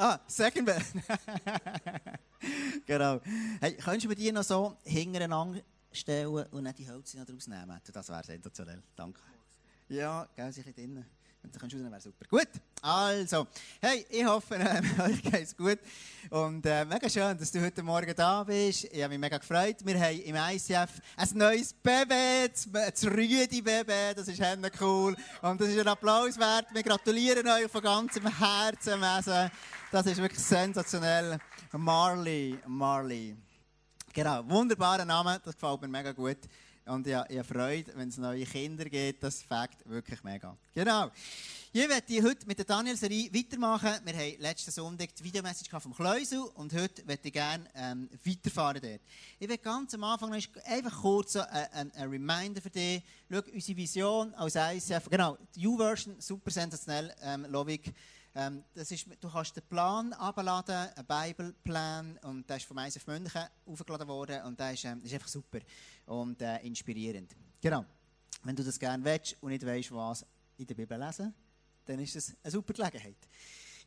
Ah, Second Band. genau. Hey, könntest du mir die noch so hintereinander stellen und nicht die Hölzer noch draus nehmen? Das wäre sensationell. Danke. Ja, gell, sie drinnen. Wenn du rausnehmen wäre super. Gut, also, hey, ich hoffe, äh, euch es gut. Und äh, mega schön, dass du heute Morgen da bist. Ich habe mich mega gefreut. Wir haben im ICF ein neues Baby, das Rüdi-Baby. Das ist cool. Und das ist ein Applaus wert. Wir gratulieren euch von ganzem Herzen. Das ist wirklich sensationell. Marley, Marley. Genau, wunderbarer Name. Das gefällt mir mega gut. Und ich, ich Freude, wenn es neue Kinder gibt. Das fängt wirklich mega. Genau. Ich werde heute mit der Daniel-Serie weitermachen. Wir haben letzten Sonntag die Videomessage vom Kleusel und heute möchte ich gerne ähm, weiterfahren dort. Ich werde ganz am Anfang noch einfach kurz so ein, ein, Reminder für dich. Schau, unsere Vision als ICF, genau, die U-Version, super sensationell, ähm, Lovig. Ähm, das ist, du kannst den Plan abladen, einen Bibelplan, und der ist vom ICF München aufgeladen worden und der ist, ähm, ist einfach super und äh, inspirierend. Genau. Wenn du das gerne willst und nicht weißt, was in der Bibel lesen, dann ist das eine super Gelegenheit.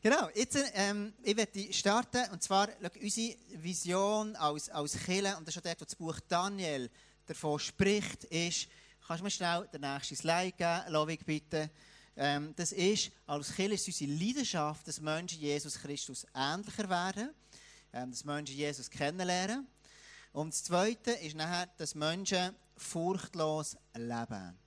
Genau, jetzt, ähm, ich werde starten, und zwar, unsere Vision als, als Kirche, und das ist auch dort, wo das Buch Daniel davon spricht, ist, kannst du mir schnell den nächsten Slide geben, Lovig, bitte. Ähm, das ist, als Kirche ist unsere Leidenschaft, dass Menschen Jesus Christus ähnlicher werden, ähm, dass Menschen Jesus kennenlernen. Und das Zweite ist nachher, dass Menschen furchtlos leben.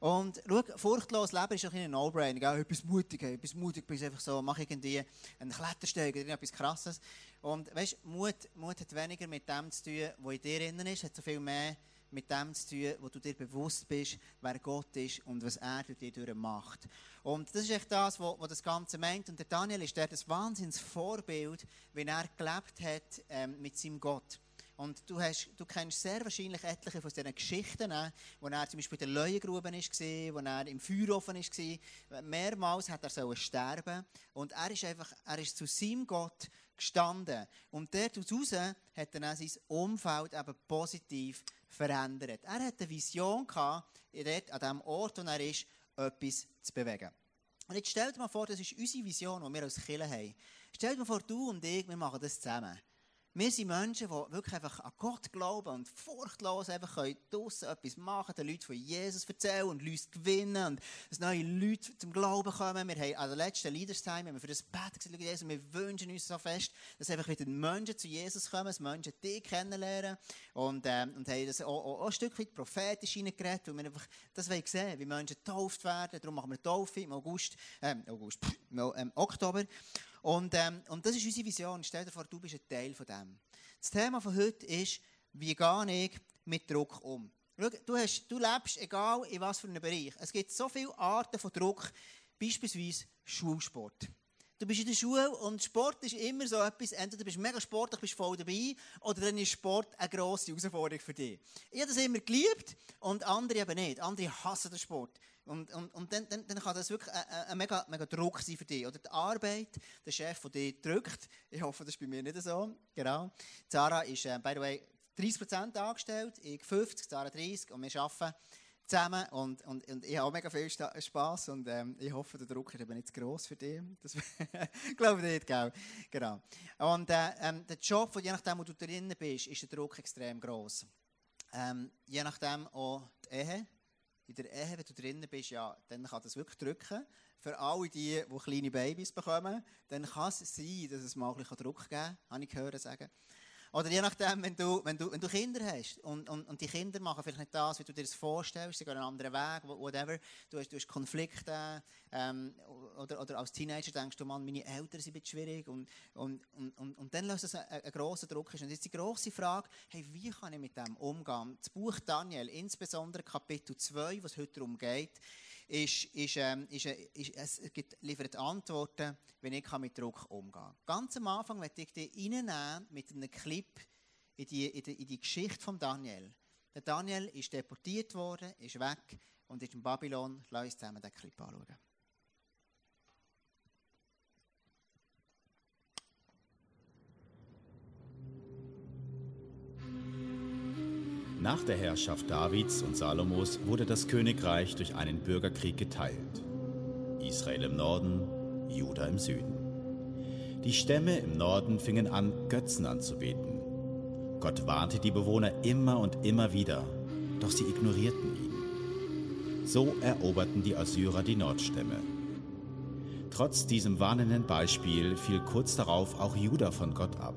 Und schau, furchtlos leben ist ein No-Brainer. Ja, etwas mutig, etwas mutig, bist einfach so, mach irgendwie einen Klettersteig oder etwas Krasses. Und weißt, Mut, Mut hat weniger mit dem zu tun, was in dir drin ist, hat so viel mehr mit dem zu tun, wo du dir bewusst bist, wer Gott ist und was er durch dich macht. Und das ist echt das, was das Ganze meint. Und der Daniel ist dort ein wahnsinns wie er gelebt hat ähm, mit seinem Gott. Und du, hast, du kennst sehr wahrscheinlich etliche von diesen Geschichten, wo er zum Beispiel in der Leuengrube war, wo er im Feuerofen war. Mehrmals hat er sterben und er ist einfach, er ist zu seinem Gott gestanden. Und dort heraus hat er dann sein Umfeld eben positiv verändert. Er hatte eine Vision gehabt, dort an dem Ort, wo er ist, etwas zu bewegen. Und jetzt stell dir mal vor, das ist unsere Vision, die wir als Kirche haben. Stell dir mal vor, du und ich, wir machen das zusammen. Wir sind Menschen, die wirklich einfach an Gott glauben und furchtlos einfach draussen etwas machen, den Leuten von Jesus erzählen und Leute gewinnen und dass neue Leute zum Glauben kommen. Wir haben an der letzten Leaders Time haben wir für das Bett gesagt, Jesus, wir wünschen uns so fest, dass einfach wieder Menschen zu Jesus kommen, dass Menschen dich kennenlernen und, ähm, und haben das auch, auch, auch ein Stück weit prophetisch hineingeredet, weil wir einfach das wollen sehen, wie Menschen getauft werden. Darum machen wir Taufe im August, ähm, August, im ähm, Oktober. Und, ähm, und das ist unsere Vision. Stell dir vor, du bist ein Teil von dem. Das Thema von heute ist, wie gehe ich mit Druck um? Schau, du, hast, du lebst, egal in was für einem Bereich. Es gibt so viele Arten von Druck, beispielsweise Schulsport. Du bist in der Schule und Sport ist immer so etwas, entweder bist du mega sportlich, bist voll dabei, oder dann ist Sport eine grosse Herausforderung für dich. Ich habe das immer geliebt und andere eben nicht. Andere hassen den Sport. Und, und, und dann, dann, kann das wirklich ein, mega, mega Druck sein für dich. Oder die Arbeit, der Chef, der dich drückt. Ich hoffe, das ist bei mir nicht so. Genau. Zara ist, äh, by the way, 30% angestellt, ich 50, Zara 30 und wir arbeiten zusammen und, und, und ich habe mega viel Spass und ähm, ich hoffe, der Druck ist eben nicht zu gross für dich. Das glaube ich nicht, gell? Genau. Und äh, ähm, der Job, je nachdem, wo du drin bist, ist der Druck extrem gross. Ähm, je nachdem auch die Ehe. In der Ehe, wenn du drinnen bist, ja, dann kann das wirklich drücken. Für alle die, die kleine Babys bekommen, dann kann es sein, dass es mal ein bisschen Druck geben kann, habe ich gehört sagen. Oder je nachdem, wenn du, wenn du, wenn du Kinder hast und, und, und die Kinder machen vielleicht nicht das, wie du dir das vorstellst, sie gehen einen anderen Weg, whatever, du hast, du hast Konflikte ähm, oder, oder als Teenager denkst du, Mann, meine Eltern sind ein bisschen schwierig und, und, und, und, und dann löst es einen, einen grossen Druck. Und jetzt die grosse Frage, hey, wie kann ich mit dem umgehen? Das Buch Daniel, insbesondere Kapitel 2, was heute darum geht, ist, ist, ähm, ist, äh, ist, es gibt, liefert Antworten, wenn ich mit Druck umgehen kann. Ganz am Anfang möchte ich dich reinnehmen mit einem Clip in die, in die, in die Geschichte von Daniel. Der Daniel ist deportiert worden, ist weg und ist in Babylon. Lass uns zusammen den Clip anschauen. Nach der Herrschaft Davids und Salomos wurde das Königreich durch einen Bürgerkrieg geteilt. Israel im Norden, Juda im Süden. Die Stämme im Norden fingen an, Götzen anzubeten. Gott warnte die Bewohner immer und immer wieder, doch sie ignorierten ihn. So eroberten die Assyrer die Nordstämme. Trotz diesem warnenden Beispiel fiel kurz darauf auch Juda von Gott ab.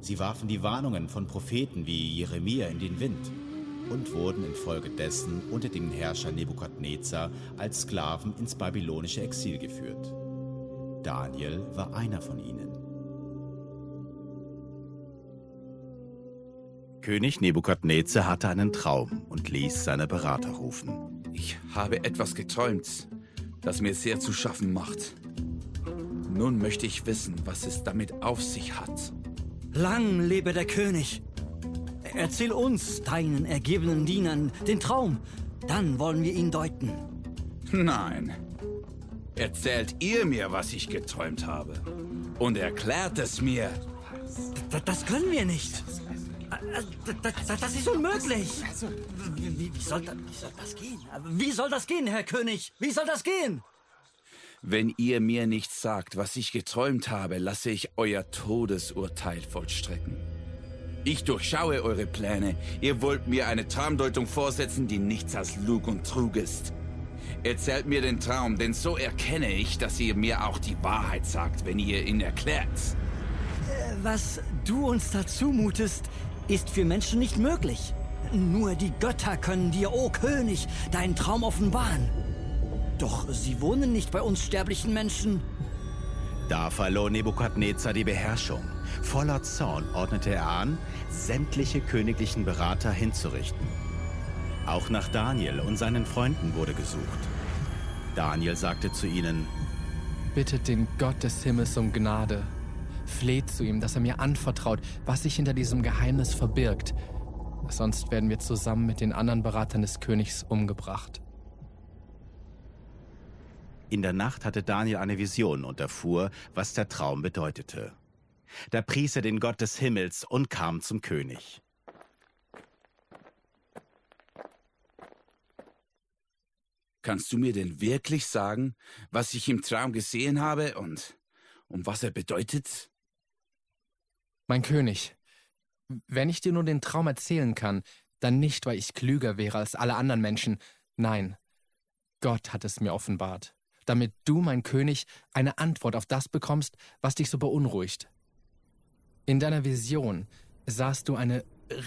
Sie warfen die Warnungen von Propheten wie Jeremia in den Wind und wurden infolgedessen unter den Herrscher Nebukadnezar als Sklaven ins babylonische Exil geführt. Daniel war einer von ihnen. König Nebukadnezar hatte einen Traum und ließ seine Berater rufen. Ich habe etwas geträumt, das mir sehr zu schaffen macht. Nun möchte ich wissen, was es damit auf sich hat. Lang lebe der König! Erzähl uns, deinen ergebenen Dienern, den Traum. Dann wollen wir ihn deuten. Nein. Erzählt ihr mir, was ich geträumt habe. Und erklärt es mir. D das können wir nicht. Das ist unmöglich. Wie, wie, soll das, wie soll das gehen? Wie soll das gehen, Herr König? Wie soll das gehen? Wenn ihr mir nicht sagt, was ich geträumt habe, lasse ich euer Todesurteil vollstrecken. Ich durchschaue eure Pläne. Ihr wollt mir eine Traumdeutung vorsetzen, die nichts als Lug und Trug ist. Erzählt mir den Traum, denn so erkenne ich, dass ihr mir auch die Wahrheit sagt, wenn ihr ihn erklärt. Was du uns dazu mutest, ist für Menschen nicht möglich. Nur die Götter können dir, o oh König, deinen Traum offenbaren. Doch sie wohnen nicht bei uns sterblichen Menschen. Da verlor Nebukadnezar die Beherrschung. Voller Zorn ordnete er an, sämtliche königlichen Berater hinzurichten. Auch nach Daniel und seinen Freunden wurde gesucht. Daniel sagte zu ihnen, Bittet den Gott des Himmels um Gnade. Fleht zu ihm, dass er mir anvertraut, was sich hinter diesem Geheimnis verbirgt. Sonst werden wir zusammen mit den anderen Beratern des Königs umgebracht. In der Nacht hatte Daniel eine Vision und erfuhr, was der Traum bedeutete. Da pries er den Gott des Himmels und kam zum König. Kannst du mir denn wirklich sagen, was ich im Traum gesehen habe und um was er bedeutet? Mein König, wenn ich dir nur den Traum erzählen kann, dann nicht, weil ich klüger wäre als alle anderen Menschen. Nein, Gott hat es mir offenbart, damit du, mein König, eine Antwort auf das bekommst, was dich so beunruhigt. In deiner Vision sahst du eine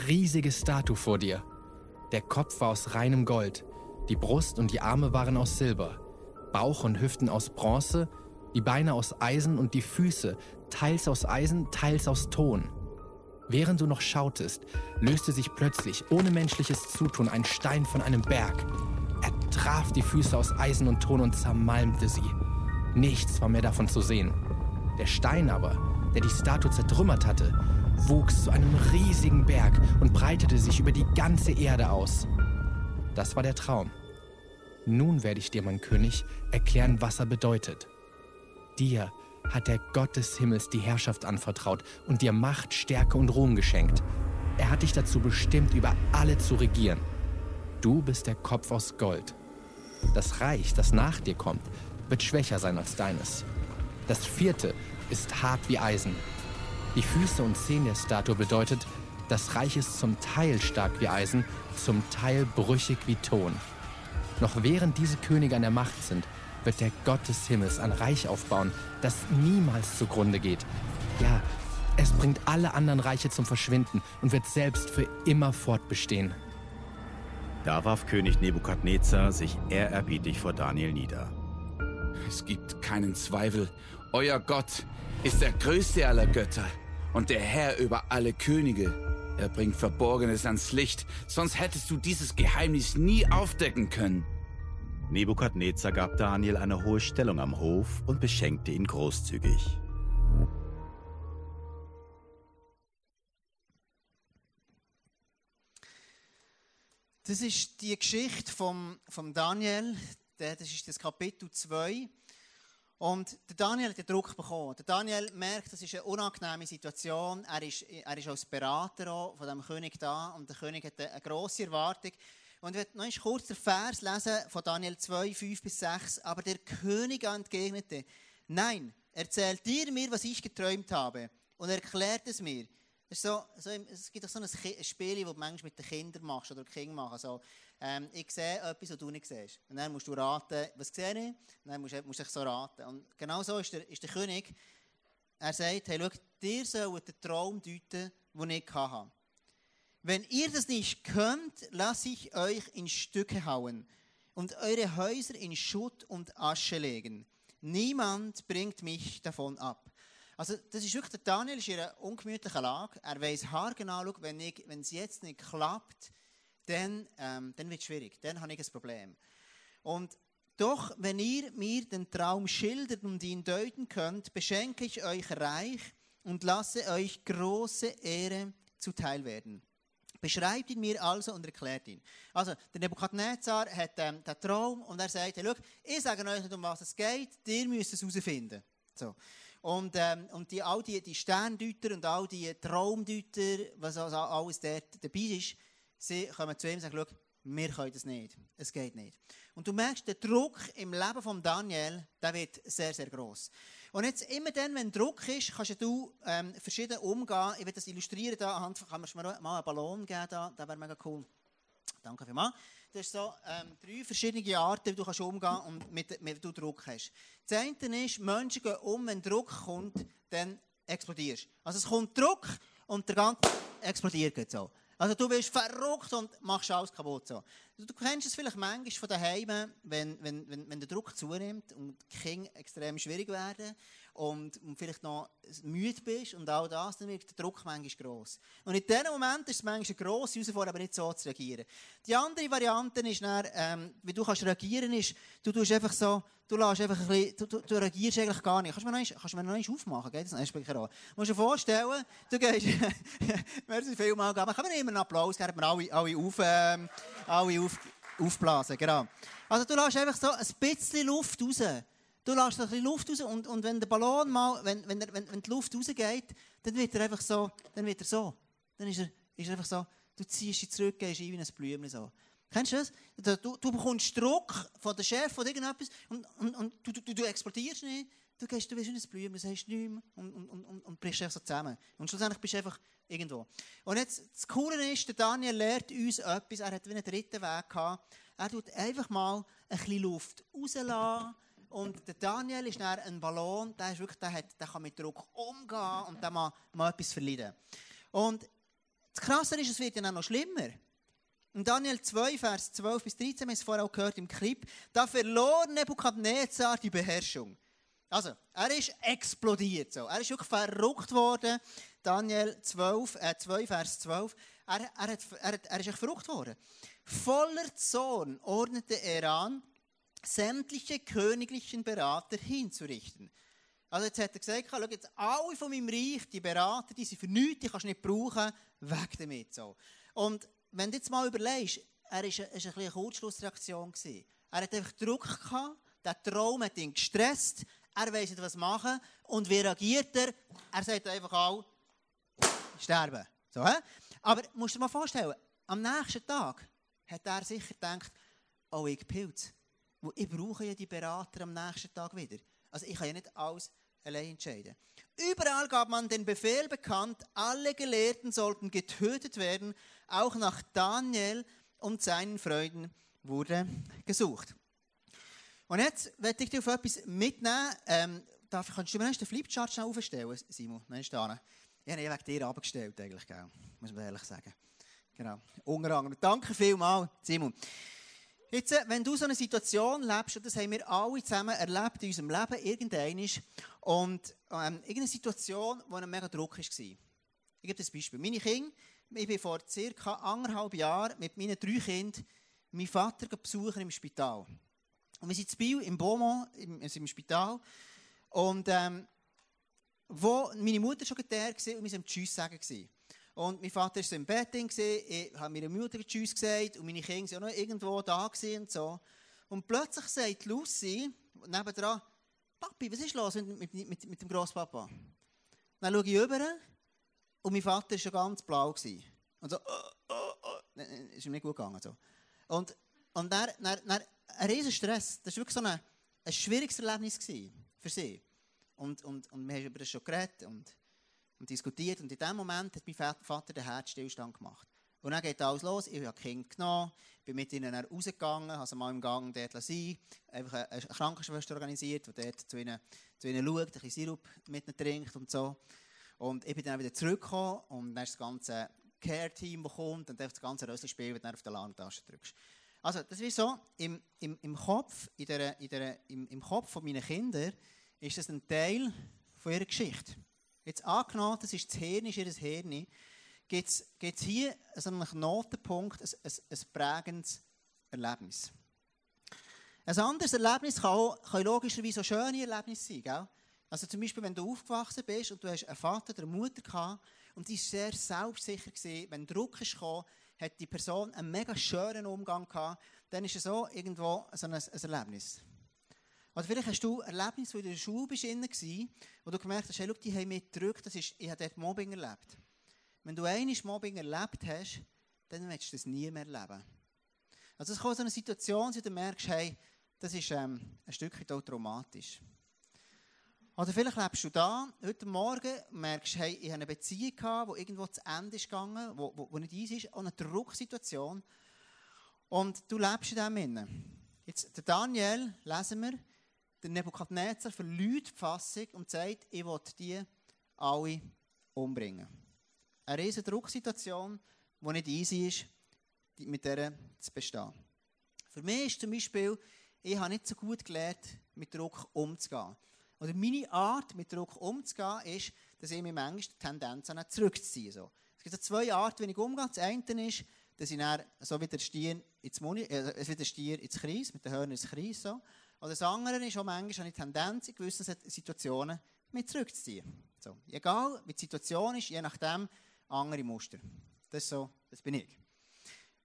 riesige Statue vor dir. Der Kopf war aus reinem Gold, die Brust und die Arme waren aus Silber, Bauch und Hüften aus Bronze, die Beine aus Eisen und die Füße, teils aus Eisen, teils aus Ton. Während du noch schautest, löste sich plötzlich, ohne menschliches Zutun, ein Stein von einem Berg. Er traf die Füße aus Eisen und Ton und zermalmte sie. Nichts war mehr davon zu sehen. Der Stein aber der die Statue zertrümmert hatte, wuchs zu einem riesigen Berg und breitete sich über die ganze Erde aus. Das war der Traum. Nun werde ich dir, mein König, erklären, was er bedeutet. Dir hat der Gott des Himmels die Herrschaft anvertraut und dir Macht, Stärke und Ruhm geschenkt. Er hat dich dazu bestimmt, über alle zu regieren. Du bist der Kopf aus Gold. Das Reich, das nach dir kommt, wird schwächer sein als deines. Das vierte ist hart wie Eisen. Die Füße und Zehen der Statue bedeutet, das Reich ist zum Teil stark wie Eisen, zum Teil brüchig wie Ton. Noch während diese Könige an der Macht sind, wird der Gott des Himmels ein Reich aufbauen, das niemals zugrunde geht. Ja, es bringt alle anderen Reiche zum Verschwinden und wird selbst für immer fortbestehen. Da warf König Nebukadnezar sich ehrerbietig vor Daniel nieder. Es gibt keinen Zweifel, euer Gott ist der größte aller Götter und der Herr über alle Könige. Er bringt Verborgenes ans Licht, sonst hättest du dieses Geheimnis nie aufdecken können. Nebukadnezar gab Daniel eine hohe Stellung am Hof und beschenkte ihn großzügig. Das ist die Geschichte vom, vom Daniel, das ist das Kapitel 2. Und der Daniel hat den Druck bekommen. Der Daniel merkt, das ist eine unangenehme Situation. Er ist, er ist als Berater von dem König da und der König hat eine, grosse Erwartung. Und ich werde noch kurz den Vers lesen von Daniel 2, 5 bis 6. Aber der König entgegnete, nein, erzählt ihr mir, was ich geträumt habe und erklärt es mir. So, so, es gibt auch so ein Spiel, das du manchmal mit den Kindern machst oder Kinder machen. Also, ähm, ich sehe etwas, was du nicht siehst. Und dann musst du raten, was sehe ich? Und dann musst du, du so raten. Und genau so ist der, ist der König. Er sagt, hey, schau, dir sollt den Traum deuten, den ich hatte. Wenn ihr das nicht könnt, lasse ich euch in Stücke hauen und eure Häuser in Schutt und Asche legen. Niemand bringt mich davon ab. Also, das ist wirklich, der Daniel ist in einer ungemütlichen Lage. Er weiß haargenau, wenn, es jetzt nicht klappt, dann, ähm, dann wird es schwierig. Dann habe ich ein Problem. Und doch, wenn ihr mir den Traum schildert und ihn deuten könnt, beschenke ich euch reich und lasse euch große Ehre zuteil werden. Beschreibt ihn mir also und erklärt ihn. Also, der Nebukadnezar hat ähm, den Traum und er sagt, hey, schau, ich sage euch nicht, um was es geht, ihr müsst es herausfinden. So. Und, ähm, und die, all die, die Sterndeuter und all die Traumdeuter, was also alles dort dabei ist, sie kommen zu ihm und sagen, wir können das nicht. Es geht nicht. Und du merkst, der Druck im Leben von Daniel, der wird sehr, sehr groß. Und jetzt immer dann, wenn Druck ist, kannst du ähm, verschieden umgehen. Ich will das illustrieren da anhand, kann man mal einen Ballon geben da, das wäre mega cool. Danke vielmals. Das ist so ähm, drei verschiedene Arten, wie du kannst umgehen und mit, mit du Druck hast. Das eine ist, Menschen gehen um, wenn Druck kommt, dann explodierst. Also es kommt Druck und der ganze explodiert so. Also du bist verrückt und machst alles kaputt. So. Du kennst es vielleicht manchmal von daheim, wenn, wenn, wenn, wenn der Druck zunimmt und die Kinder extrem schwierig werden und, vielleicht noch müde bist und all das, dann wird der Druck manchmal gross. Und in diesem Moment ist es manchmal eine grosse Herausforderung, aber nicht so zu reagieren. Die andere Variante ist dann, ähm, wie du kannst reagieren ist, du tust einfach so, du lässt einfach ein bisschen, du, du, du reagierst eigentlich gar nicht. Kannst du mir noch, einmal aufmachen? Geht das noch? Du musst dir vorstellen, du gehst, merci vielmal, aber kann mir immer einen Applaus geben, wir alle, alle, auf, ähm, alle auf, aufblasen, genau. Also du lässt einfach so ein bisschen Luft raus. Du lässt ein bisschen Luft raus und, und wenn der Ballon mal, wenn, wenn, wenn, wenn die Luft rausgeht, dann wird er einfach so, dann wird er so. Dann ist er, ist er einfach so, du ziehst ihn zurück, gehst ein wie ein Blümchen so. Kennst du das? Du, du bekommst Druck von der Chef oder irgendetwas und, und, und du, du, du explodierst nicht. Du gehst, du bist wie ein Blümchen, sagst nichts mehr und, und, und, und brichst einfach so zusammen. Und schlussendlich bist du einfach irgendwo. Und jetzt, das Coole ist, der Daniel lehrt uns etwas, er hat wie einen dritten Weg gehabt. Er tut einfach mal ein bisschen Luft rauslassen und der Daniel ist dann ein Ballon, der, ist wirklich, der, hat, der kann mit Druck umgehen und der mal, mal etwas verleiden. Und das Krasse ist, es wird dann auch noch schlimmer. In Daniel 2, Vers 12 bis 13, wir haben es vorher auch gehört im Clip, da verlor Nebuchadnezzar die Beherrschung. Also, er ist explodiert. So. Er ist wirklich verrückt worden. Daniel 12, äh, 2, Vers 12. Er, er, hat, er, er ist echt verrückt worden. Voller Zorn ordnete er an, sämtliche königlichen Berater hinzurichten. Also jetzt hat er gesagt, schau jetzt alle von meinem Reich, die Berater, die sind für nichts, die kannst du nicht brauchen, weg damit. So. Und wenn du jetzt mal überlegst, er war eine, eine, eine Kurzschlussreaktion. Gewesen. Er hat einfach Druck gehabt, der Traum hat ihn gestresst, er weiss nicht, was machen. Und wie reagiert er? Er sagt einfach auch, sterben. So, he? Aber musst du dir mal vorstellen, am nächsten Tag hat er sicher gedacht, oh, ich Pilz. Ich brauche ja die Berater am nächsten Tag wieder. Also ich kann ja nicht alles allein entscheiden. Überall gab man den Befehl bekannt, alle Gelehrten sollten getötet werden. Auch nach Daniel und seinen Freunden wurde gesucht. Und jetzt werde ich dir auf etwas mitnehmen. Ähm, darf, kannst du mir den Flipchart schnell aufstellen, Simon? Ich habe ihn wegen dir abgestellt, eigentlich, muss man ehrlich sagen. Genau. Unter anderem. Danke vielmals, Simon. Jetzt, äh, wenn du so eine Situation lebst, und das haben wir alle zusammen erlebt in unserem Leben, irgendein und ähm, irgendeine Situation, wo ein mega Druck war. Ich gebe das Beispiel. Meine Kinder, ich bin vor circa anderthalb Jahren mit meinen drei Kindern meinen Vater besuchen im Spital. Und wir sind in Biel, im Beaumont, im, also im Spital. Und ähm, wo meine Mutter schon da war und wir waren Tschüss sagen. Gewesen. Und mein Vater war im Bett, ich habe meiner Mutter Tschüss gesagt und meine Kinder waren auch noch irgendwo da und so. Und plötzlich sagt Lucy nebendran, Papi, was ist los mit, mit, mit, mit dem Grosspapa? Dann schaue ich rüber und mein Vater war schon ganz blau. Gewesen. Und so, oh, oh, oh. ist ihm nicht gut gegangen. So. Und, und dann, dann, dann ein riesen Stress. Das war wirklich so ein, ein schwieriges Erlebnis für sie. und, und, und wir haben über das schon geredet und diskutiert. Und in dem Moment hat mein Vater den Herzstillstand gemacht. Und dann geht alles los. Ich habe Kind genommen, bin mit ihnen rausgegangen, habe sie mal im Gang dort sein einfach eine, Krankenschwester organisiert, die dort zu ihnen, zu ihnen schaut, ein bisschen Sirup mit ihnen trinkt und so. Und ich bin dann wieder zurückgekommen und dann ist das ganze Care-Team, das kommt und das ganze Rösselspiel, das du auf der Alarmtasche drückst. Also, das ist so, im, im, im Kopf, in der, in der, im, im Kopf von meinen ist das ein Teil von ihrer Geschichte. Jetzt angenommen, das ist das Hirn, ist ihr Hirn, gibt es hier so einen Knotenpunkt, ein, ein, ein prägendes Erlebnis. Ein anderes Erlebnis kann, auch, kann logischerweise auch schöne Erlebnisse sein. Gell? Also zum Beispiel, wenn du aufgewachsen bist und du hast einen Vater oder eine Mutter gehabt und die war sehr selbstsicher, gewesen, wenn Druck kam, hat die Person einen mega schönen Umgang gehabt, dann ist es so irgendwo so ein, ein Erlebnis. Oder vielleicht hast du ein Erlebnis, wo du in der Schule bist, wo du gemerkt hast, hey, schau, die haben mich gedrückt, das ist, ich habe dort Mobbing erlebt. Wenn du einmal Mobbing erlebt hast, dann willst du das nie mehr erleben. Also es kommt so eine Situation, wo du merkst, hey, das ist ähm, ein Stückchen traumatisch. Oder vielleicht lebst du da, heute Morgen merkst, hey, ich habe eine Beziehung gehabt, die irgendwo zu Ende ist gegangen, wo, wo, wo nicht easy ist, auch eine Drucksituation. Und du lebst in dem Innen. Jetzt, der Daniel, lesen wir, der Nebukadnezar verliert die Fassung und sagt, ich will die alle umbringen. Eine riesige Drucksituation, die nicht easy ist, mit der zu bestehen. Für mich ist zum Beispiel, ich habe nicht so gut gelernt, mit Druck umzugehen. Oder meine Art, mit Druck umzugehen, ist, dass ich mir manchmal die Tendenz habe, zurückzuziehen. So. Es gibt so zwei Arten, wie ich umgehe. Das eine ist, dass ich dann, so wie der Stier ins Muni, äh, wie der Stier ins Kreis, mit den Hörnern ins Kreis. So. Oder das andere ist auch manchmal habe ich die Tendenz, in gewissen Situationen mich zurückzuziehen. So. Egal, wie die Situation ist, je nachdem, andere Muster. Das, so, das bin ich.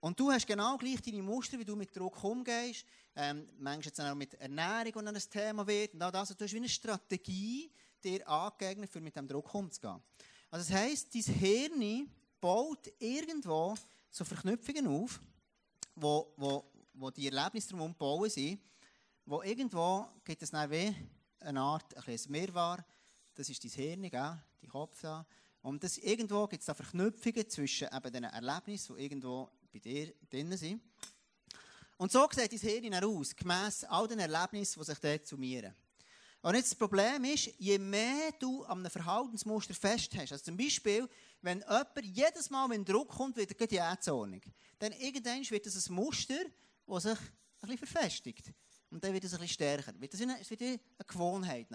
Und du hast genau gleich deine Muster, wie du mit Druck umgehst. Ähm, manchmal jetzt auch mit Ernährung, wenn ein Thema wird. Und all das. Und du hast wie eine Strategie dir angeeignet, für mit dem Druck umzugehen. Also das heisst, dein Hirn baut irgendwo so Verknüpfungen auf, wo, wo, wo die Erlebnisse darum bauen sind, wo irgendwo gibt es dann wie eine Art, ein Mehrware. Das ist dein Hirn, gell? dein Kopf da. Und das, irgendwo gibt es da Verknüpfungen zwischen eben diesen Erlebnissen, die irgendwo bei dir drin sind. Und so sieht dein Hirn aus, gemäss all den Erlebnissen, die sich dort summieren. Und jetzt das Problem ist, je mehr du an einem Verhaltensmuster fest hast, also zum Beispiel, wenn jemand jedes Mal, wenn Druck kommt, wieder die Ätzordnung, dann irgendwann wird das ein Muster, das sich ein bisschen verfestigt. Und dann wird es ein bisschen stärker. Es wird eine Gewohnheit.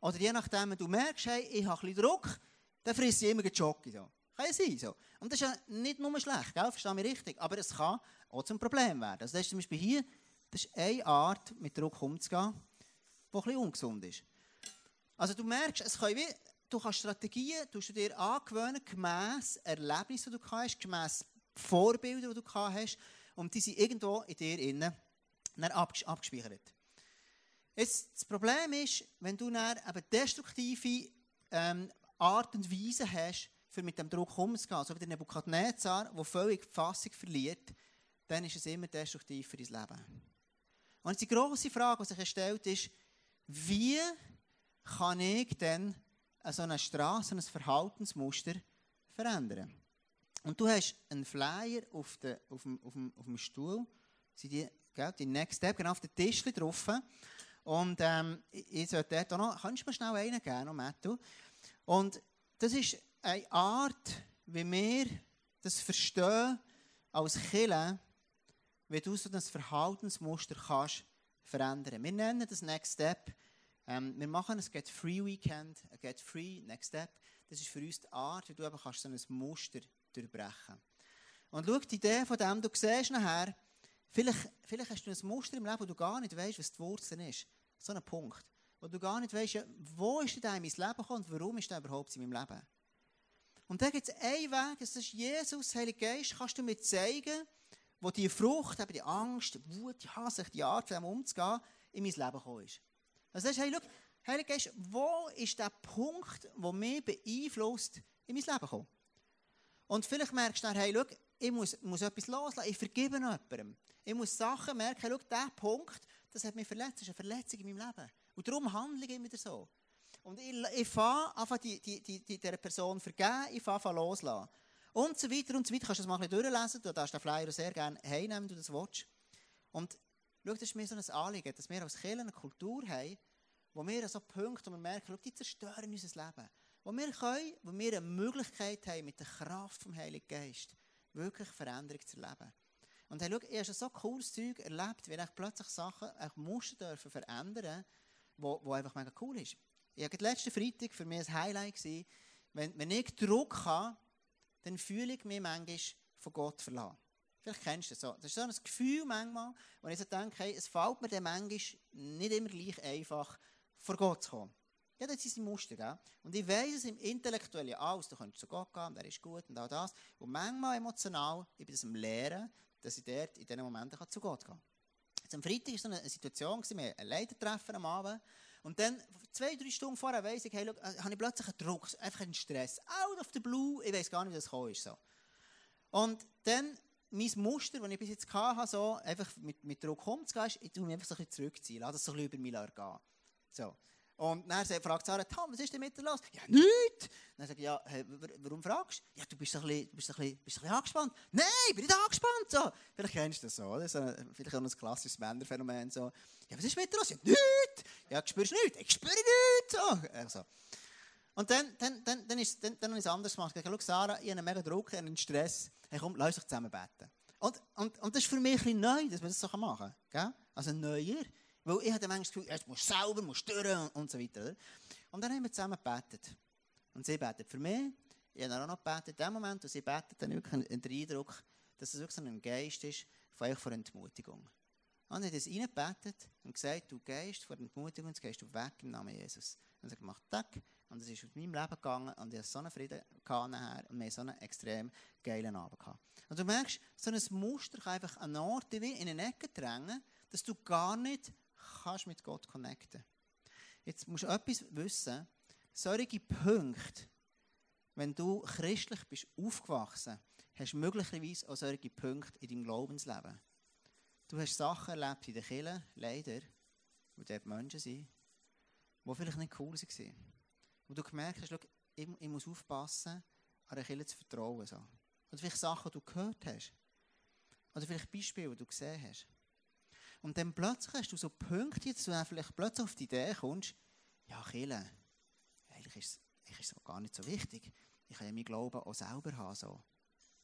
Oder je nachdem, wenn du merkst, hey, ich habe ein bisschen Druck, dann frisst sie immer Jockey. So. Kann ja sein. So. Und das ist ja nicht nur schlecht, gell? verstehe mich richtig. Aber es kann auch zum Problem werden. Also das ist zum Beispiel hier, das ist eine Art, mit Druck umzugehen, die ein bisschen ungesund ist. Also du merkst, es kann wie, du kannst Strategien du dir angewöhnen, gemäss Erlebnissen, die du hast, gemäss Vorbilder, die du hast, und die sind irgendwo in dir innen abgespeichert. Jetzt, das Problem ist, wenn du dann destruktive ähm, Art und Weise hast, für mit dem Druck umzugehen, so wie der Nebukadnezar, der völlig die Fassung verliert, dann ist es immer destruktiv für dein Leben. Und die grosse Frage, die sich stellt, ist, wie kann ich denn so eine Straße, ein Verhaltensmuster verändern? Und du hast einen Flyer auf, de, auf, dem, auf, dem, auf dem Stuhl, sind die, gell, die Next Step, genau auf dem Tisch drauf. Und ähm, ich sollte dort auch noch, kannst du mir schnell einen geben, Matthew? Und das ist eine Art, wie wir das verstehen als Killer, wie du so das Verhaltensmuster kannst verändern. Wir nennen das Next Step. Ähm, wir machen ein Get Free Weekend, ein Get Free Next Step. Das ist für uns die Art, wie du eben kannst so ein Muster durchbrechen. Und schau, die Idee von dem, du siehst nachher, vielleicht, vielleicht hast du ein Muster im Leben, wo du gar nicht weißt, was die Wurzel ist. So ein Punkt wo du gar nicht weißt, wo ist denn in mein Leben gekommen und warum ist der überhaupt in meinem Leben. Und da gibt es einen Weg, das ist Jesus, Heilige Geist, kannst du mir zeigen, wo die Frucht, eben die Angst, die Wut, die Hasse, die Art, dem umzugehen, in mein Leben gekommen ist. Also sagst, hey, schau, Heilige Geist, wo ist der Punkt, der mich beeinflusst, in mein Leben kommt? Und vielleicht merkst du dann, hey, schau, ich muss, muss etwas loslassen, ich vergebe jemandem. Ich muss Sachen merken, schau, der Punkt, das hat mich verletzt, das ist eine Verletzung in meinem Leben. Und darum handle ich immer so. Und ich, ich fange an, die, die, die, die, dieser Person vergeben, ich fange an loslassen. Und so weiter und so weiter. Kannst du das mal ein durchlesen. Du darfst den Flyer sehr gerne heimnehmen, wenn du das willst. Und schau, das ist mir so ein Anliegen, dass wir als Kirche eine Kultur haben, wo wir so Punkte, wo wir merken, schau, die zerstören unser Leben. Wo wir können, wo wir eine Möglichkeit haben, mit der Kraft vom Heiligen Geist wirklich Veränderung zu erleben. Und hey, schau, ich habe schon so cooles Zeug erlebt, wie ich plötzlich Sachen, auch Muster dürfen verändern, wo, wo einfach mega cool ist. Ich habe letzten Freitag für mich ein Highlight gesehen, wenn, wenn ich Druck habe, dann fühle ich mich manchmal von Gott verlassen. Vielleicht kennst du das so. Das ist so ein Gefühl manchmal, wo ich so denke, hey, es fällt mir dann manchmal nicht immer gleich einfach, vor Gott zu kommen. Das ist ein Muster, gell? Und ich weiss es im Intellektuellen alles, du kannst zu Gott gehen, der ist gut und all das. Und manchmal emotional, ich bin das am Lehren, dass ich dort in diesen Momenten zu Gott gehen kann. Jetzt am Freitag war so eine Situation, wir hatten ein Leitertreffen am Abend. Und dann, zwei, drei Stunden vorher, weiss ich, hey, look, äh, habe ich plötzlich einen Druck, einfach einen Stress. Out of the blue, ich weiss gar nicht, wie das gekommen ist. So. Und dann, mein Muster, das ich bis jetzt hatte, so, einfach mit, mit Druck umzugehen, ist, ich tue mich einfach so ein bisschen zurückziehen, lasse das so ein bisschen über mich gehen. So. Und dann fragt Sarah, Tom, was ist denn mit dir los? Ja, nichts. Dann sage ich, ja, hey, warum fragst du? Ja, du bist ein bisschen, bist ein bisschen, bist ein bisschen angespannt. Nein, ich bin nicht angespannt. So. Vielleicht kennst du das so, oder? So vielleicht auch ein klassisches Männerphänomen. So. Ja, was ist mit dir los? Ja, nichts. Ja, spürst du nichts? Ich spüre nichts. So. Also. Und dann, dann, dann, dann, ist, dann, dann habe ich es anders gemacht. Ich habe Sarah, ich habe einen mega Druck, einen Stress. Hey, komm, lass uns zusammen beten. Und, und, und das ist für mich ein bisschen neu, dass man das so machen kann. Also neuer. Weil ich hatte manchmal das Gefühl, du musst sauber, musst stören und, und so weiter. Oder? Und dann haben wir zusammen gebetet. Und sie betet für mich. Ich habe dann auch noch gebetet. In dem Moment, wo sie betet, dann wirklich einen Eindruck, dass es wirklich so ein Geist ist von euch vor Entmutigung. Und ich habe das reingebetet und gesagt, du Geist vor Entmutigung, jetzt gehst du weg im Namen Jesus. Und sie hat gemacht, tack. Und es ist aus meinem Leben gegangen und ich hatte so einen Frieden nachher und wir so einen extrem geilen Abend gehabt. Und du merkst, so ein Muster kann einfach an Ort wie in eine Ecke drängen, dass du gar nicht kannst mit Gott connecten. Jetzt musst du etwas wissen. Solche Punkte, wenn du christlich bist, aufgewachsen, hast du möglicherweise auch solche Punkte in deinem Glaubensleben. Du hast Sachen erlebt in der Kirche, leider, wo dort Menschen sind, die vielleicht nicht cool waren. Wo du gemerkt hast, ich, ich, muss aufpassen, an der Kirche zu vertrauen. Oder vielleicht Sachen, die du gehört hast. Oder vielleicht Beispiele, die du gesehen hast. Und dann plötzlich hast du so Punkte, dass du vielleicht plötzlich auf die Idee kommst, ja, Kille, eigentlich ist es gar nicht so wichtig. Ich kann ja meinen Glauben auch selber haben. So.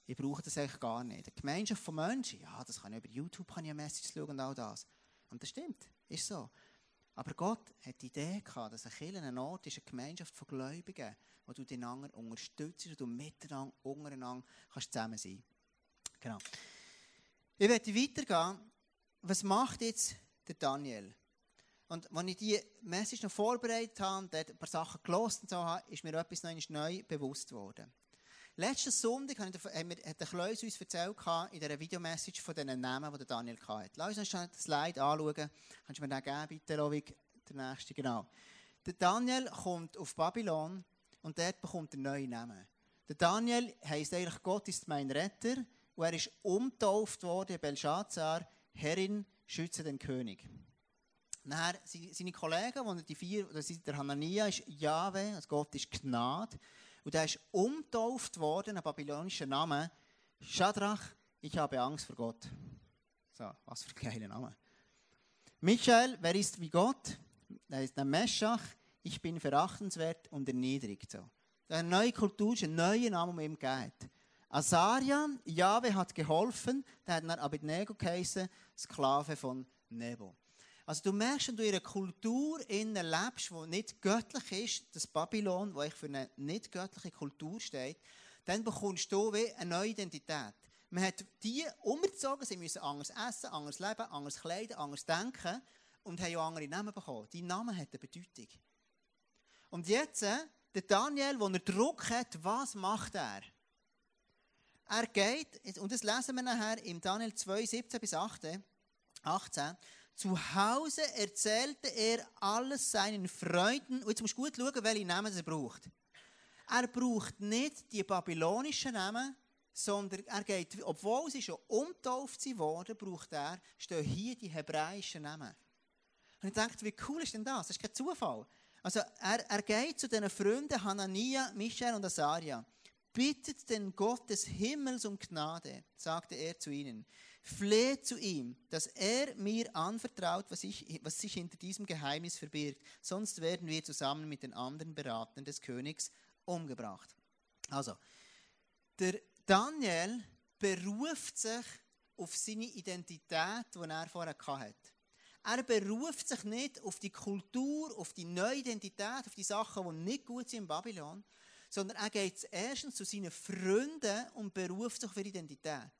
Ich brauche das eigentlich gar nicht. Die Gemeinschaft von Menschen, ja, das kann ich über YouTube kann ich Message schauen und all das. Und das stimmt, ist so. Aber Gott hat die Idee gehabt, dass ein Kirche ein Ort ist, eine Gemeinschaft von Gläubigen, wo du den anderen unterstützt und du miteinander, untereinander kannst zusammen sein. Genau. Ich werde weitergehen was macht jetzt der Daniel? Und als ich diese Message noch vorbereitet habe und ein paar Sachen gelesen und so habe, ist mir etwas noch neu bewusst worden. Letzten Sonntag hat der Kleus uns erzählt in dieser Videomessage von diesen Namen, die Daniel hatte. Lass uns das Slide anschauen. Kannst du mir den geben, bitte, Lovig? Der nächste, genau. Der Daniel kommt auf Babylon und dort bekommt er neue Namen. Der Daniel heisst eigentlich, Gott ist mein Retter. Und er ist umtauft worden, Belshazzar, Herrin, schütze den König. Nachher, seine Kollegen, die vier, der Hanania ist Jahwe, also Gott ist Gnade. Und er ist umtauft worden, ein babylonischer Name, Shadrach, ich habe Angst vor Gott. So, was für ein geiler Name. Michael, wer ist wie Gott? Er ist der Meschach, ich bin verachtenswert und erniedrigt. So. Eine neue Kultur ist ein neuer Name, der ihm geht. Asaria, Jahwe hat geholfen, der hat dann Abednego geheißen, Sklave von Nebo. Also du merkst, wenn du in einer Kultur lebst, die nicht göttlich ist, das Babylon, wo ich für eine nicht göttliche Kultur steht, dann bekommst du wie eine neue Identität. Man hat die umgezogen, sie müssen anders essen, anders leben, anders kleiden, anders denken und haben auch andere Namen bekommen. Die Name hat eine Bedeutung. Und jetzt, äh, der Daniel, wo er Druck hat, was macht er? Er geht, und das lesen wir nachher im Daniel 2, 17 bis 18, 18 zu Hause erzählte er alles seinen Freunden. Und jetzt musst du gut schauen, welche Namen er braucht. Er braucht nicht die babylonischen Namen, sondern er geht, obwohl sie schon umtauft worden, braucht er, stehen hier die hebräischen Namen. Und ich dachte, wie cool ist denn das? Das ist kein Zufall. Also er, er geht zu den Freunden Hanania, Michael und Asaria. Bittet den Gott des Himmels um Gnade, sagte er zu ihnen. Fleht zu ihm, dass er mir anvertraut, was, ich, was sich hinter diesem Geheimnis verbirgt. Sonst werden wir zusammen mit den anderen Beratern des Königs umgebracht. Also, der Daniel beruft sich auf seine Identität, die er vorher hatte. Er beruft sich nicht auf die Kultur, auf die neue Identität, auf die Sachen, die nicht gut sind in Babylon, sondern er geht erstens zu seinen Freunden und beruft sich ihre Identität.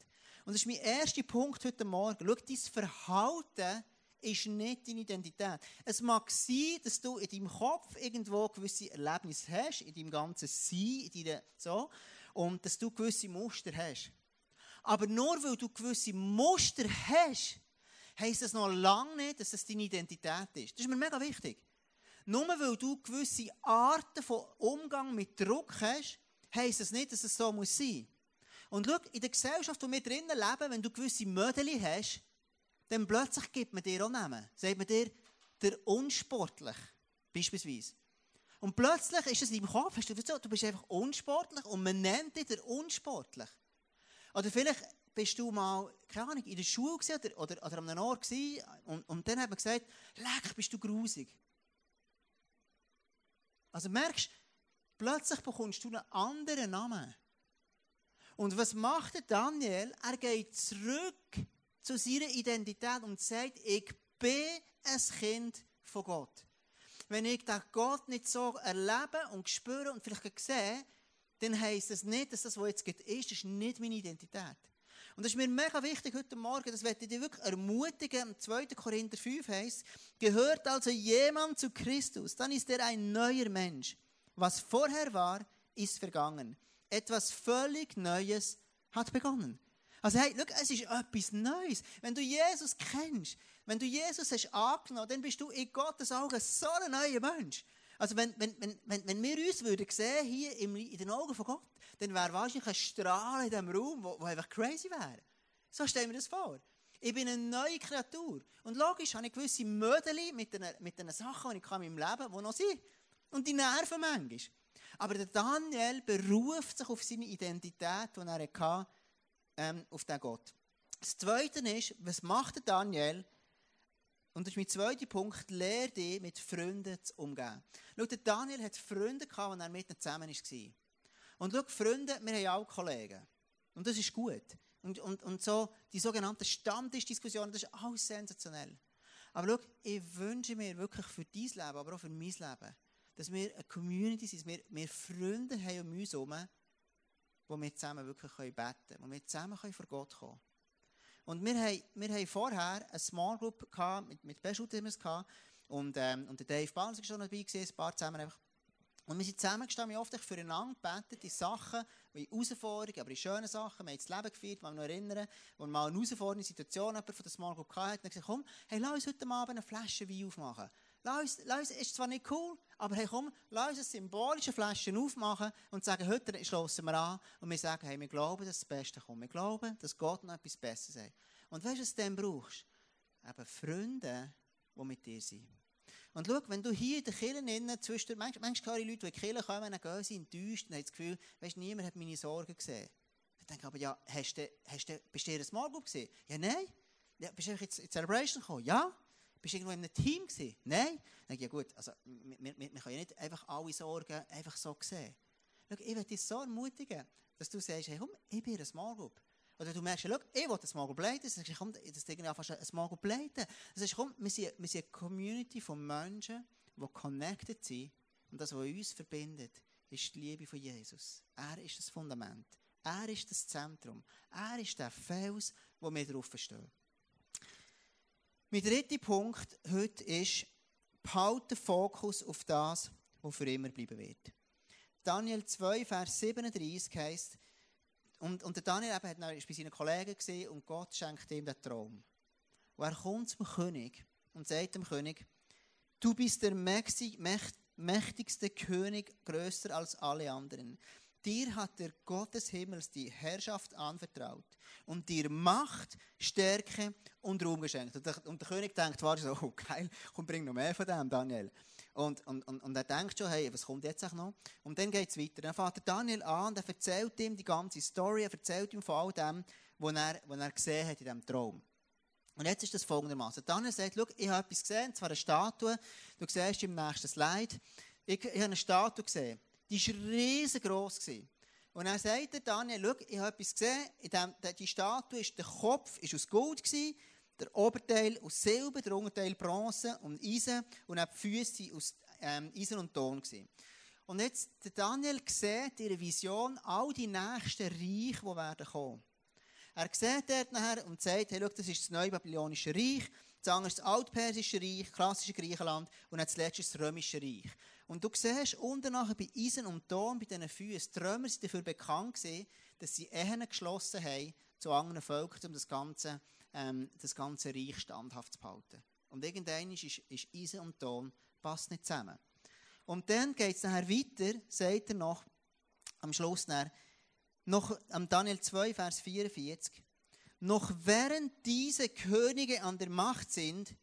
Und das ist mein erster Punkt heute Morgen. Schau, dein Verhalten ist nicht deine Identität. Es mag sein, dass du in deinem Kopf irgendwo gewisse Erlebnisse hast, in deinem ganzen Sein, in deiner, so, und dass du gewisse Muster hast. Aber nur weil du gewisse Muster hast, heisst das noch lange nicht, dass das deine Identität ist. Das ist mir mega wichtig. Nur weil du gewisse Arten von Umgang mit Druck hast, heisst das nicht, dass es so muss sein. Und schau, in der Gesellschaft, wo wir drinnen leben, wenn du gewisse Mödeli hast, dann plötzlich gibt man dir auch Namen. Sagt man dir, der unsportlich, beispielsweise. Und plötzlich ist es in deinem Kopf, hast du, du bist einfach unsportlich und man nennt dich der unsportlich. Oder vielleicht bist du mal, keine Ahnung, in der Schule oder, oder, oder an einem Ort und, und dann hat man gesagt, leck, bist du grusig. Also merkst, plötzlich bekommst du einen anderen Namen. Und was macht der Daniel? Er geht zurück zu seiner Identität und sagt, ich bin ein Kind von Gott. Wenn ich den Gott nicht so erlebe und spüre und vielleicht sehe, dann heisst es nicht, dass das, was jetzt ist, ist nicht meine Identität. Und das ist mir mega wichtig heute Morgen, das werde ich dir wirklich ermutigen. 2. Korinther 5 heißt, gehört also jemand zu Christus, dann ist er ein neuer Mensch. Was vorher war, ist vergangen. Etwas völlig Neues hat begonnen. Also hey, schau, es ist etwas Neues. Wenn du Jesus kennst, wenn du Jesus hast angenommen, dann bist du in Gottes Augen so ein neuer Mensch. Also wenn, wenn, wenn, wenn, wir uns würden sehen hier in den Augen von Gott, dann wäre wahrscheinlich ein Strahl in diesem Raum, wo, wo einfach crazy wäre. So stellen wir das vor. Ich bin eine neue Kreatur. Und logisch habe ich gewisse Mödeli mit den, mit den Sachen, die ich in meinem Leben die noch sind. Und die nerven manchmal. Aber der Daniel beruft sich auf seine Identität, die er hatte, ähm, auf den Gott. Das Zweite ist, was macht der Daniel? Und das ist mein zweiter Punkt, lehre dich, mit Freunden zu umgehen. Schau, der Daniel hat Freunde gehabt, als er mit ihnen zusammen war. Und schau, Freunde, wir haben auch Kollegen. Und das ist gut. Und, und, und so, die sogenannten Stammtischdiskussionen, das ist alles sensationell. Aber schau, ich wünsche mir wirklich für dein Leben, aber auch für mein Leben, dass wir eine Community sind, wir, wir Freunde haben um uns herum, wo wir zusammen wirklich beten können, wo wir zusammen vor Gott kommen können. Und wir haben, wir haben vorher eine Small Group gehabt, mit, mit Beschultimers gehabt, und, ähm, und der Dave Barnes war schon dabei, gewesen, ein paar zusammen einfach. Und wir sind zusammengestanden, wir oft füreinander gebetet, die Sachen, wie Herausforderungen, aber die schönen Sachen, wir haben das Leben geführt, wir noch erinnern, wo mal eine herausfordernde Situation jemand von der Small Group hatte, und gesagt, komm, hey, lass uns heute Abend eine Flasche Wein aufmachen. Lass lass ist zwar nicht cool, aber hey, komm, lass uns symbolische Flasche aufmachen und sagen, heute schlossen wir an und wir sagen, hey, wir glauben, dass das Beste kommt. Wir glauben, dass Gott noch etwas Besseres hat. Und weißt du, was du dann brauchst? Eben Freunde, die mit dir sind. Und schau, wenn du hier in der Kirche innen, zwischen, manchmal, manchmal höre ich Leute, die in die Kirche kommen, dann gehen sie enttäuscht und haben das Gefühl, weißt, niemand hat meine Sorgen gesehen. Ich denke aber, ja, hast du, hast du, bist du in einer Small gesehen? Ja, nein. Ja, bist du jetzt in die Celebration gekommen? Ja. Bist du irgendwo in einem Team gewesen? Nein. Dann denke ich, ja gut, also, wir, wir, wir können ja nicht einfach alle Sorgen einfach so sehen. Schau, ich werde dich so ermutigen, dass du sagst, hey, komm, ich bin in einer Small Group. Oder du merkst, ich will das Small leiten. Dann sagst du, komm, das Ding fast ein Small leiten. Das heißt, komm, wir sind, wir sind eine Community von Menschen, die connected sind. Und das, was uns verbindet, ist die Liebe von Jesus. Er ist das Fundament. Er ist das Zentrum. Er ist der Fels, wo wir drauf stehen. Mein dritter Punkt heute ist, behalte Fokus auf das, was für immer bleiben wird. Daniel 2, Vers 37 heißt, und, und der Daniel eben hat bei seinen Kollegen gesehen und Gott schenkt ihm den Traum. Und er kommt zum König und sagt dem König, du bist der mächtigste König, größer als alle anderen. Dir hat der Gott des Himmels die Herrschaft anvertraut und dir Macht, Stärke und Ruhm geschenkt. Und der, und der König denkt, warte so, oh geil, komm, bring noch mehr von dem, Daniel. Und, und, und, und er denkt schon, hey, was kommt jetzt noch? Und dann geht es weiter. Dann fährt Daniel an und er erzählt ihm die ganze Story, er erzählt ihm von all dem, was er, was er gesehen hat in diesem Traum. Und jetzt ist das folgendermaßen. Daniel sagt, schau, ich habe etwas gesehen, zwar eine Statue, du siehst im nächsten Slide, ich, ich habe eine Statue gesehen, die war riesengroß. Und dann sagt Daniel, schau, ich habe etwas gesehen, in dem, die Statue ist, der Kopf ist aus Gold der Oberteil aus Silber, der Unterteil Bronze und Eisen und auch die Füße aus ähm, Eisen und Ton gewesen. Und jetzt, der Daniel sieht in ihrer Vision all die nächsten Reiche, die werden kommen. Er sieht dort nachher und sagt, hey, schau, das ist das neue Babylonische Reich, das andere ist das altpersische Reich, klassische Griechenland und dann das letzte ist das römische Reich. Und du siehst unten nachher bei Eisen und Ton, bei diesen Füßen, die Römer sind dafür bekannt gewesen, dass sie Ehen geschlossen haben zu anderen Völkern, um das ganze, ähm, das ganze Reich standhaft zu behalten. Und irgendwann ist, ist Eisen und Ton passt nicht zusammen. Und dann geht es nachher weiter, sagt er noch, am Schluss nachher, noch am Daniel 2, Vers 44, noch während diese Könige an der Macht sind,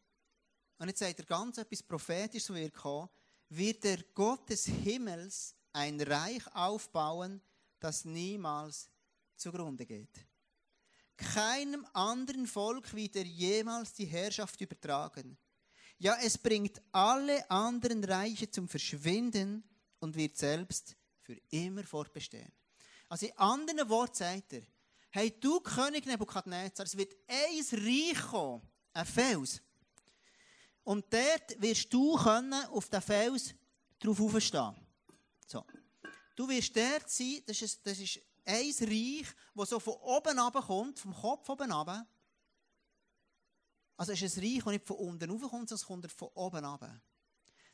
und jetzt sagt er ganz etwas Prophetisches, wird kommen, wird der Gott des Himmels ein Reich aufbauen, das niemals zugrunde geht. Keinem anderen Volk wird er jemals die Herrschaft übertragen. Ja, es bringt alle anderen Reiche zum Verschwinden und wird selbst für immer fortbestehen. Also in anderen Worten sagt er, hey du König Nebukadnezar, es wird ein Reich kommen, ein Fels. Und dort wirst du können auf den Fels drauf aufstehen. So. Du wirst dort sein, das ist, das ist ein Reich, das so von oben kommt, vom Kopf oben runter. Also es ist ein Reich, das nicht von unten rauf kommt, sondern es kommt von oben runter.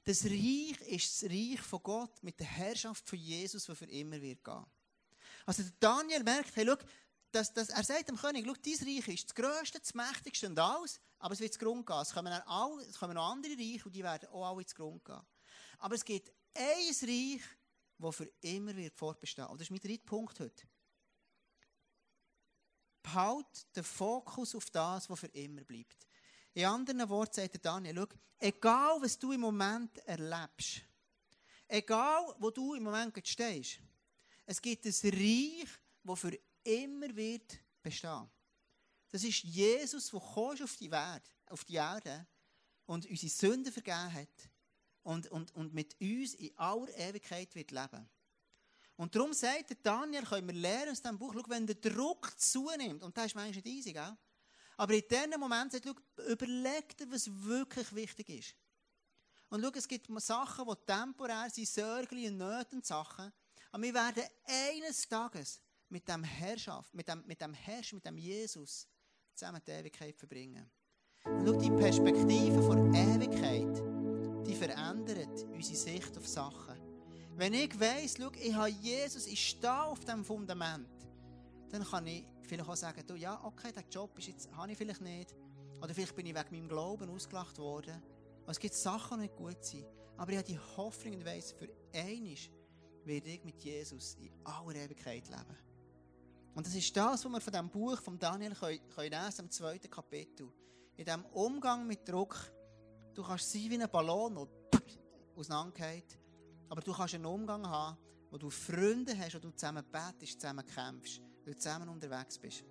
Das Reich ist das Reich von Gott mit der Herrschaft von Jesus, die für immer wird gehen. Also Daniel merkt, hey, schau, dass, dass, er sagt dem König, schau, dein Reich ist das grösste, das mächtigste und alles, aber es wird zu Grund gehen. Es kommen, alle, es kommen noch andere Reiche und die werden auch alle zu Grund gehen. Aber es gibt ein Reich, das für immer wird fortbestehen. Und das ist mein dritter Punkt heute. Behalt den Fokus auf das, was für immer bleibt. In anderen Worten sagt Daniel, schau, egal was du im Moment erlebst, egal wo du im Moment stehst, es gibt ein Reich, das für immer wird bestehen. Das ist Jesus, der auf die, Welt, auf die Erde und unsere Sünden vergeben hat und, und, und mit uns in aller Ewigkeit wird leben. Und darum sagt Daniel, können wir lernen aus diesem Buch, schau, wenn der Druck zunimmt, und das ist manchmal nicht easy, gell? aber in diesem Moment sagt schau, überleg dir, was wirklich wichtig ist. Und schau, es gibt Sachen, die temporär sind, Sorgen und Nöte und Sachen, aber wir werden eines Tages mit dem Herrschaft, mit dem, mit dem Herrscher, mit dem Jesus zusammen die Ewigkeit verbringen. Und schau, die Perspektive von Ewigkeit, die verändert unsere Sicht auf Sachen. Wenn ich weiss, schau, ich habe Jesus, ich stehe auf dem Fundament, dann kann ich vielleicht auch sagen, du, ja, okay, der Job ist jetzt, habe ich vielleicht nicht. Oder vielleicht bin ich wegen meinem Glauben ausgelacht worden. es gibt Sachen, die nicht gut sind. Aber ich habe die Hoffnung und weiss, für einmal werde ich mit Jesus in aller Ewigkeit leben. Und das ist das, was wir von diesem Buch von Daniel können, können lesen, im zweiten Kapitel. In diesem Umgang mit Druck, du kannst sein wie ein Ballon, der auseinandergeht, aber du kannst einen Umgang haben, wo du Freunde hast, wo du zusammen betest, zusammen kämpfst, weil du zusammen unterwegs bist.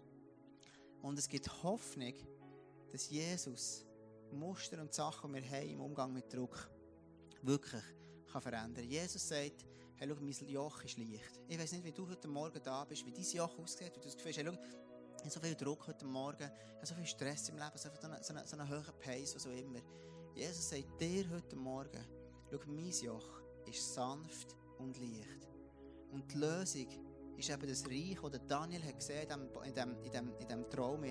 Und es gibt Hoffnung, dass Jesus Muster und Sachen, die wir haben im Umgang mit Druck, wirklich kann verändern kann. Jesus sagt, hey, schau, mein Joch ist leicht. Ich weiß nicht, wie du heute Morgen da bist, wie dein Joch aussieht, wie du das Gefühl hast, hey, schau, ich habe so viel Druck heute Morgen, ich habe so viel Stress im Leben, so, einen, so, einen, so einen hohen Pace, was auch immer. Jesus sagt dir heute Morgen, schau, mein Joch ist sanft und leicht. Und die Lösung ist eben das Reich, das Daniel hat gesehen in diesem, in dem, in dem Traum.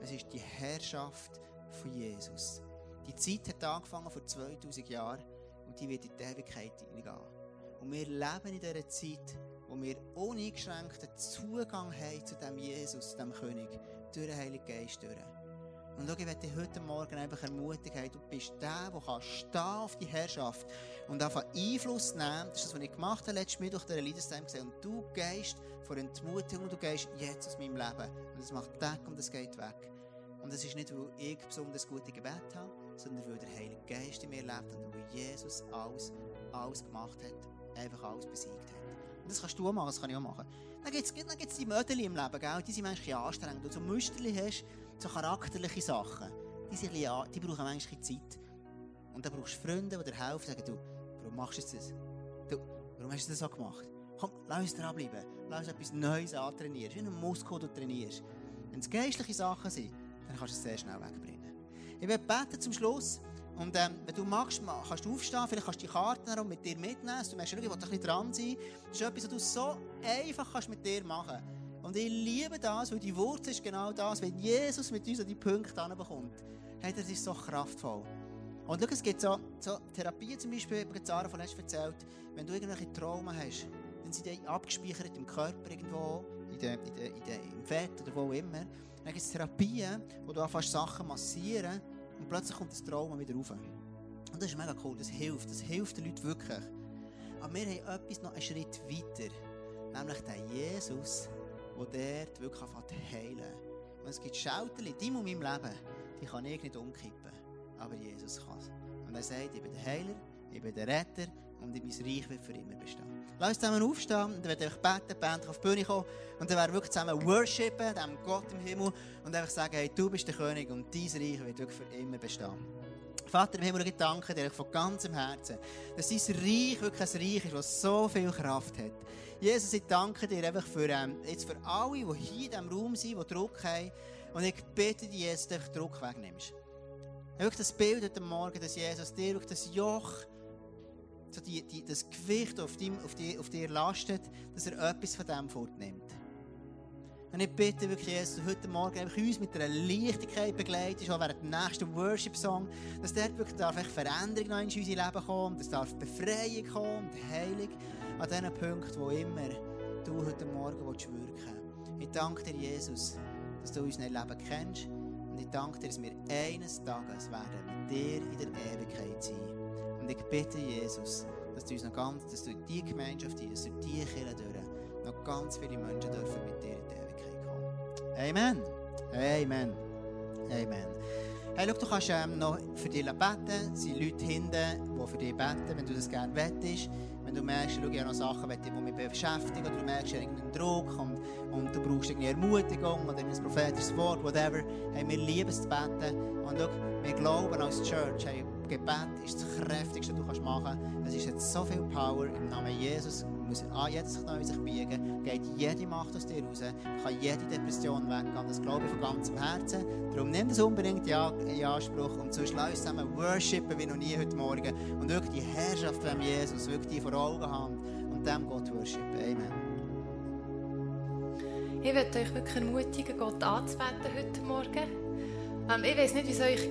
Es ist die Herrschaft von Jesus. Die Zeit hat angefangen vor 2000 Jahren und die wird in die Ewigkeit hineingehen. Und wir leben in dieser Zeit, wo wir uneingeschränkten Zugang haben zu dem Jesus, zu dem König, durch den Heiligen Geist. Durch. Und schau, ich möchte dich heute Morgen einfach ermutigen, du bist der, der kann stehen auf die Herrschaft und einfach Einfluss nehmen. Das ist das, was ich gemacht habe letztes Mittwoch durch den Leaderstime gesehen. Und du gehst vor Entmutigung und du gehst jetzt aus meinem Leben. Und es macht Deck und es geht weg. Und es ist nicht, weil ich besonders gute Gebet habe, sondern weil der Heilige Geist in mir lebt und weil Jesus alles, alles gemacht hat, einfach alles besiegt hat. Und das kannst du auch machen, das kann ich auch machen. Dann gibt es dann gibt's die Mödeli im Leben, gell? die sind manchmal anstrengend. Und so Müsterli hast, so charakterliche Sachen, die, sind bisschen, die brauchen manchmal Zeit. Und dann brauchst du Freunde, die dir helfen, sagen, du, warum machst du das? Du, warum hast du das so gemacht? Komm, lass uns dranbleiben. Lass uns etwas Neues antrainieren. Wie ein Muskel, den du trainierst. Wenn es geistliche Sachen sind, dann kannst du es sehr schnell wegbringen. Ich werde beten zum Schluss. Und ähm, wenn du magst, kannst du aufstehen, vielleicht kannst du die Karten mit dir mitnehmen. Du merkst, ich ein bisschen dran sein. Das ist etwas, was du so einfach kannst mit dir machen kannst. Und ich liebe das, weil die Wurzel ist genau das, wenn Jesus mit uns an die Punkte anbekommt. Hey, das ist so kraftvoll. Und schau, es gibt so, so Therapien zum Beispiel, wie Zara von letztem erzählt, wenn du irgendwelche Trauma hast, dann sind die abgespeichert im Körper irgendwo, in der, in der, in der, im Fett oder wo immer. Dann gibt es Therapien, wo du anfängst Sachen massieren und plötzlich kommt das Trauma wieder rauf. Und das ist mega cool, das hilft, das hilft den Leuten wirklich. Aber wir haben etwas noch einen Schritt weiter, nämlich den Jesus, der dort wirklich anfängt heilen. Und es gibt Schalterli, die in meinem Leben, die kann ich nicht umkippen, aber Jesus kann es. Und er sagt, ich bin der Heiler, ich bin der Retter und mein Reich wird für immer bestehen. Lass uns zusammen aufstehen dann werde ich beten, die Band auf die Bühne kommen und dann werden wir wirklich zusammen worshipen, dem Gott im Himmel und einfach sagen, hey, du bist der König und dein Reich wird wirklich für immer bestehen. Vater im Himmel, ich danke dir von ganzem Herzen, dass dein Reich wirklich ein Reich ist, das so viel Kraft hat. Jesus, ich danke dir einfach für, ähm, jetzt für alle, die hier in diesem Raum sind, die Druck haben. Und ich bitte dich jetzt, dass du Druck wegnimmst. Wirklich das Bild heute Morgen, dass Jesus dir das Joch, so die, die, das Gewicht auf, auf, dir, auf dir lastet, dass er etwas von dem fortnimmt. Und ich bitte wirklich, Jesus, heute Morgen einfach uns mit einer Leichtigkeit begleitest, auch während dem nächsten Worship-Song, dass dort wirklich darf Veränderung noch in unser Leben kommen, dass darf Befreiung kommen und Heilung an diesen Punkten, wo immer du heute Morgen willst wirken Ich danke dir, Jesus, dass du unser Leben kennst und ich danke dir, dass wir eines Tages werden mit dir in der Ewigkeit sein. Und ich bitte, Jesus, dass du uns noch ganz, dass du die Gemeinschaft, dass du die Kirche noch ganz viele Menschen dürfen mit dir in die Ewigkeit kommen. Amen. Amen. Amen. Hey, schau, du kannst noch für dich beten. Es sind Leute hinten, die für dich beten, wenn du das gerne wettest. Wenn du merkst, schau, ich habe noch Sachen, die mich beschäftigen, oder du merkst irgendeinen Druck und, und du brauchst irgendwie Ermutigung oder ein prophetisches Wort, whatever. Hey, wir lieben es zu beten. Und schau, wir glauben als Church, Gebet ist das Kräftigste, was du machen kannst. Es ist jetzt so viel Power im Namen Jesus. Muss jetzt neu sich biegen, geht jede Macht aus dir raus, kann jede Depression weggehen. Das glaube ich von ganzem Herzen. Darum nimm das unbedingt in Anspruch und sonst lass uns zusammen worshipen wie noch nie heute Morgen und wirklich die Herrschaft von Jesus, wirklich vor Augen haben und dem Gott worshipen. Amen. Ich möchte euch wirklich ermutigen, Gott anzubeten heute Morgen. Ähm, ich weiß nicht, wie es euch